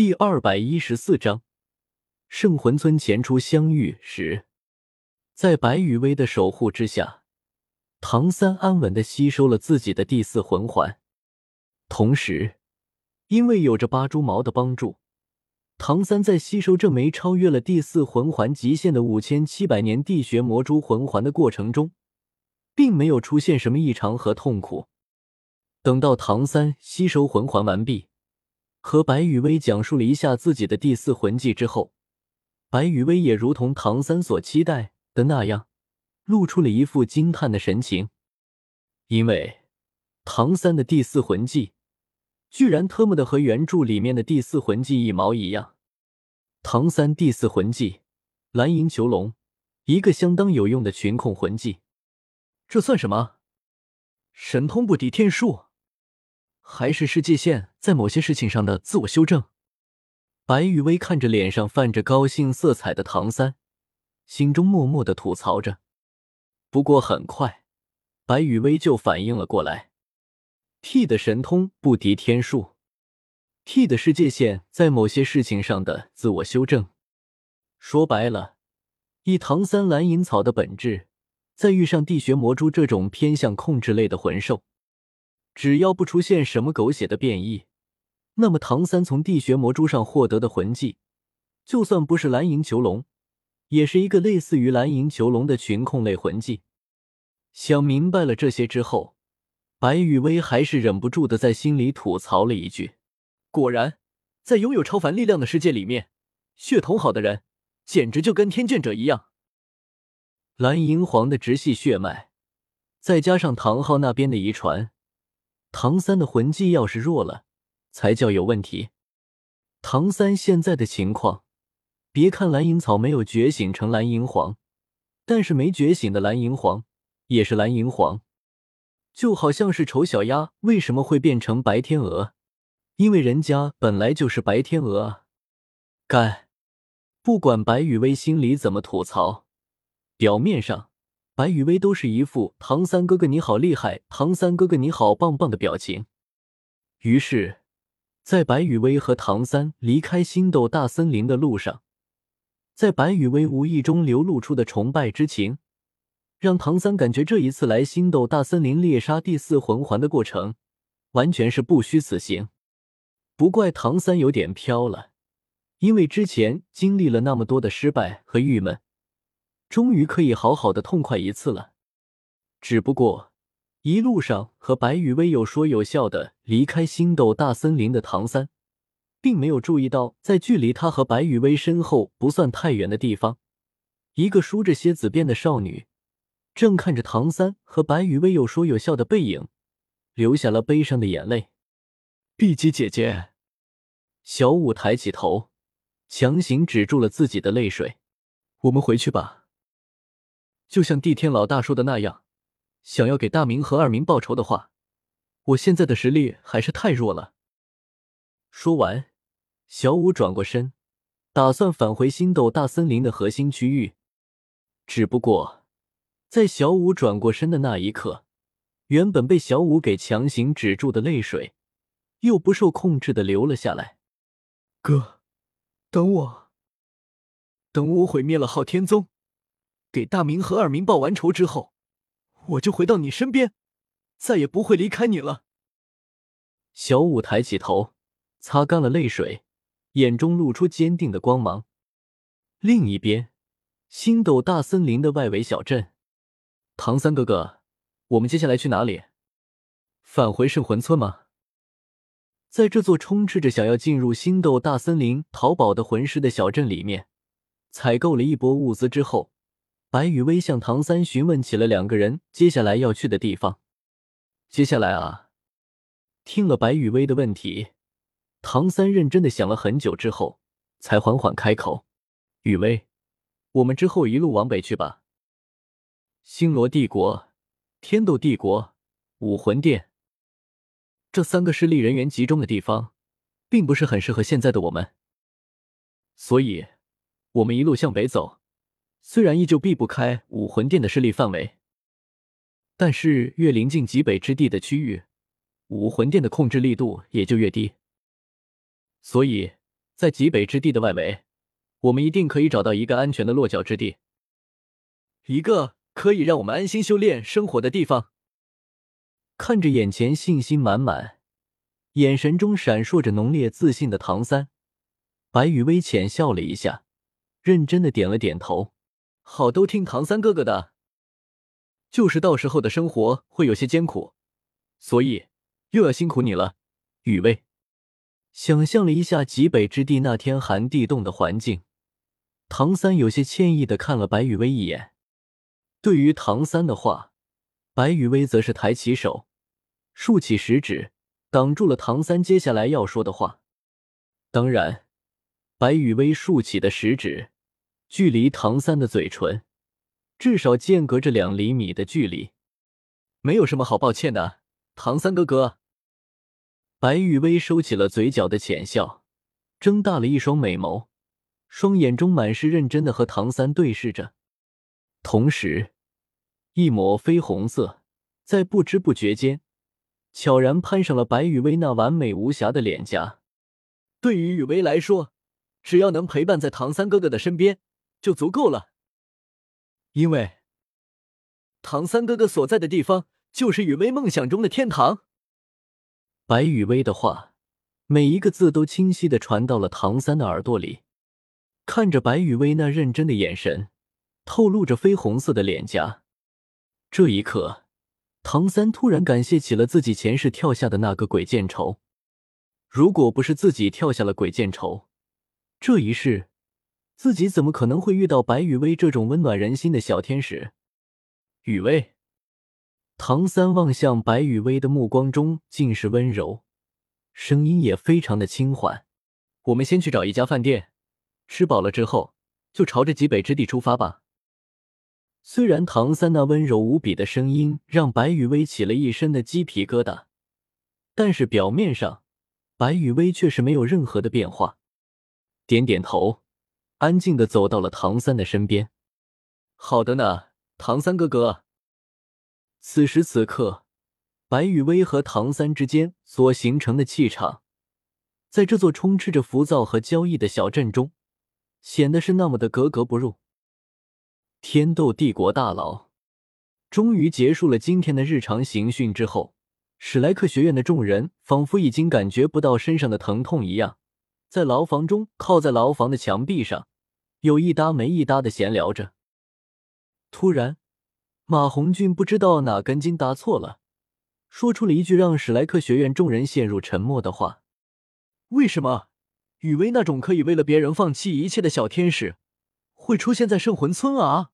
第二百一十四章，圣魂村前出相遇时，在白羽薇的守护之下，唐三安稳的吸收了自己的第四魂环。同时，因为有着八蛛矛的帮助，唐三在吸收这枚超越了第四魂环极限的五千七百年地穴魔蛛魂环的过程中，并没有出现什么异常和痛苦。等到唐三吸收魂环完毕。和白雨薇讲述了一下自己的第四魂技之后，白雨薇也如同唐三所期待的那样，露出了一副惊叹的神情。因为唐三的第四魂技，居然特么的和原著里面的第四魂技一毛一样。唐三第四魂技蓝银囚笼，一个相当有用的群控魂技。这算什么？神通不敌天数？还是世界线在某些事情上的自我修正。白雨薇看着脸上泛着高兴色彩的唐三，心中默默的吐槽着。不过很快，白雨薇就反应了过来：T 的神通不敌天数，T 的世界线在某些事情上的自我修正。说白了，以唐三蓝银草的本质，在遇上地穴魔蛛这种偏向控制类的魂兽。只要不出现什么狗血的变异，那么唐三从地穴魔蛛上获得的魂技，就算不是蓝银囚笼，也是一个类似于蓝银囚笼的群控类魂技。想明白了这些之后，白雨薇还是忍不住的在心里吐槽了一句：“果然，在拥有超凡力量的世界里面，血统好的人简直就跟天眷者一样。蓝银皇的直系血脉，再加上唐昊那边的遗传。”唐三的魂技要是弱了，才叫有问题。唐三现在的情况，别看蓝银草没有觉醒成蓝银皇，但是没觉醒的蓝银皇也是蓝银皇，就好像是丑小鸭为什么会变成白天鹅，因为人家本来就是白天鹅啊！该，不管白雨薇心里怎么吐槽，表面上。白雨薇都是一副“唐三哥哥你好厉害，唐三哥哥你好棒棒”的表情。于是，在白雨薇和唐三离开星斗大森林的路上，在白雨薇无意中流露出的崇拜之情，让唐三感觉这一次来星斗大森林猎杀第四魂环的过程，完全是不虚此行。不怪唐三有点飘了，因为之前经历了那么多的失败和郁闷。终于可以好好的痛快一次了。只不过一路上和白雨薇有说有笑的离开星斗大森林的唐三，并没有注意到，在距离他和白雨薇身后不算太远的地方，一个梳着蝎子辫的少女，正看着唐三和白雨薇有说有笑的背影，流下了悲伤的眼泪。碧姬姐姐，小舞抬起头，强行止住了自己的泪水。我们回去吧。就像地天老大说的那样，想要给大明和二明报仇的话，我现在的实力还是太弱了。说完，小五转过身，打算返回星斗大森林的核心区域。只不过，在小五转过身的那一刻，原本被小五给强行止住的泪水，又不受控制的流了下来。哥，等我，等我毁灭了昊天宗。给大明和二明报完仇之后，我就回到你身边，再也不会离开你了。小五抬起头，擦干了泪水，眼中露出坚定的光芒。另一边，星斗大森林的外围小镇，唐三哥哥，我们接下来去哪里？返回圣魂村吗？在这座充斥着想要进入星斗大森林淘宝的魂师的小镇里面，采购了一波物资之后。白雨薇向唐三询问起了两个人接下来要去的地方。接下来啊，听了白雨薇的问题，唐三认真的想了很久之后，才缓缓开口：“雨薇，我们之后一路往北去吧。星罗帝国、天斗帝国、武魂殿这三个势力人员集中的地方，并不是很适合现在的我们，所以，我们一路向北走。”虽然依旧避不开武魂殿的势力范围，但是越临近极北之地的区域，武魂殿的控制力度也就越低。所以，在极北之地的外围，我们一定可以找到一个安全的落脚之地，一个可以让我们安心修炼生活的地方。看着眼前信心满满、眼神中闪烁着浓烈自信的唐三，白羽薇浅笑了一下，认真的点了点头。好，都听唐三哥哥的。就是到时候的生活会有些艰苦，所以又要辛苦你了，雨薇。想象了一下极北之地那天寒地冻的环境，唐三有些歉意的看了白雨薇一眼。对于唐三的话，白雨薇则是抬起手，竖起食指，挡住了唐三接下来要说的话。当然，白雨薇竖起的食指，距离唐三的嘴唇至少间隔着两厘米的距离。没有什么好抱歉的，唐三哥哥。白玉薇收起了嘴角的浅笑，睁大了一双美眸，双眼中满是认真的和唐三对视着，同时，一抹绯红色在不知不觉间悄然攀上了白玉薇那完美无瑕的脸颊。对于雨薇来说，只要能陪伴在唐三哥哥的身边就足够了，因为唐三哥哥所在的地方就是雨薇梦想中的天堂。白雨薇的话，每一个字都清晰的传到了唐三的耳朵里。看着白雨薇那认真的眼神，透露着绯红色的脸颊，这一刻，唐三突然感谢起了自己前世跳下的那个鬼见愁。如果不是自己跳下了鬼见愁，这一世，自己怎么可能会遇到白雨薇这种温暖人心的小天使？雨薇。唐三望向白雨薇的目光中尽是温柔，声音也非常的轻缓。我们先去找一家饭店，吃饱了之后就朝着极北之地出发吧。虽然唐三那温柔无比的声音让白雨薇起了一身的鸡皮疙瘩，但是表面上白雨薇却是没有任何的变化，点点头，安静的走到了唐三的身边。好的呢，唐三哥哥。此时此刻，白雨薇和唐三之间所形成的气场，在这座充斥着浮躁和交易的小镇中，显得是那么的格格不入。天斗帝国大牢终于结束了今天的日常刑讯之后，史莱克学院的众人仿佛已经感觉不到身上的疼痛一样，在牢房中靠在牢房的墙壁上，有一搭没一搭的闲聊着。突然。马红俊不知道哪根筋搭错了，说出了一句让史莱克学院众人陷入沉默的话：“为什么雨薇那种可以为了别人放弃一切的小天使，会出现在圣魂村啊？”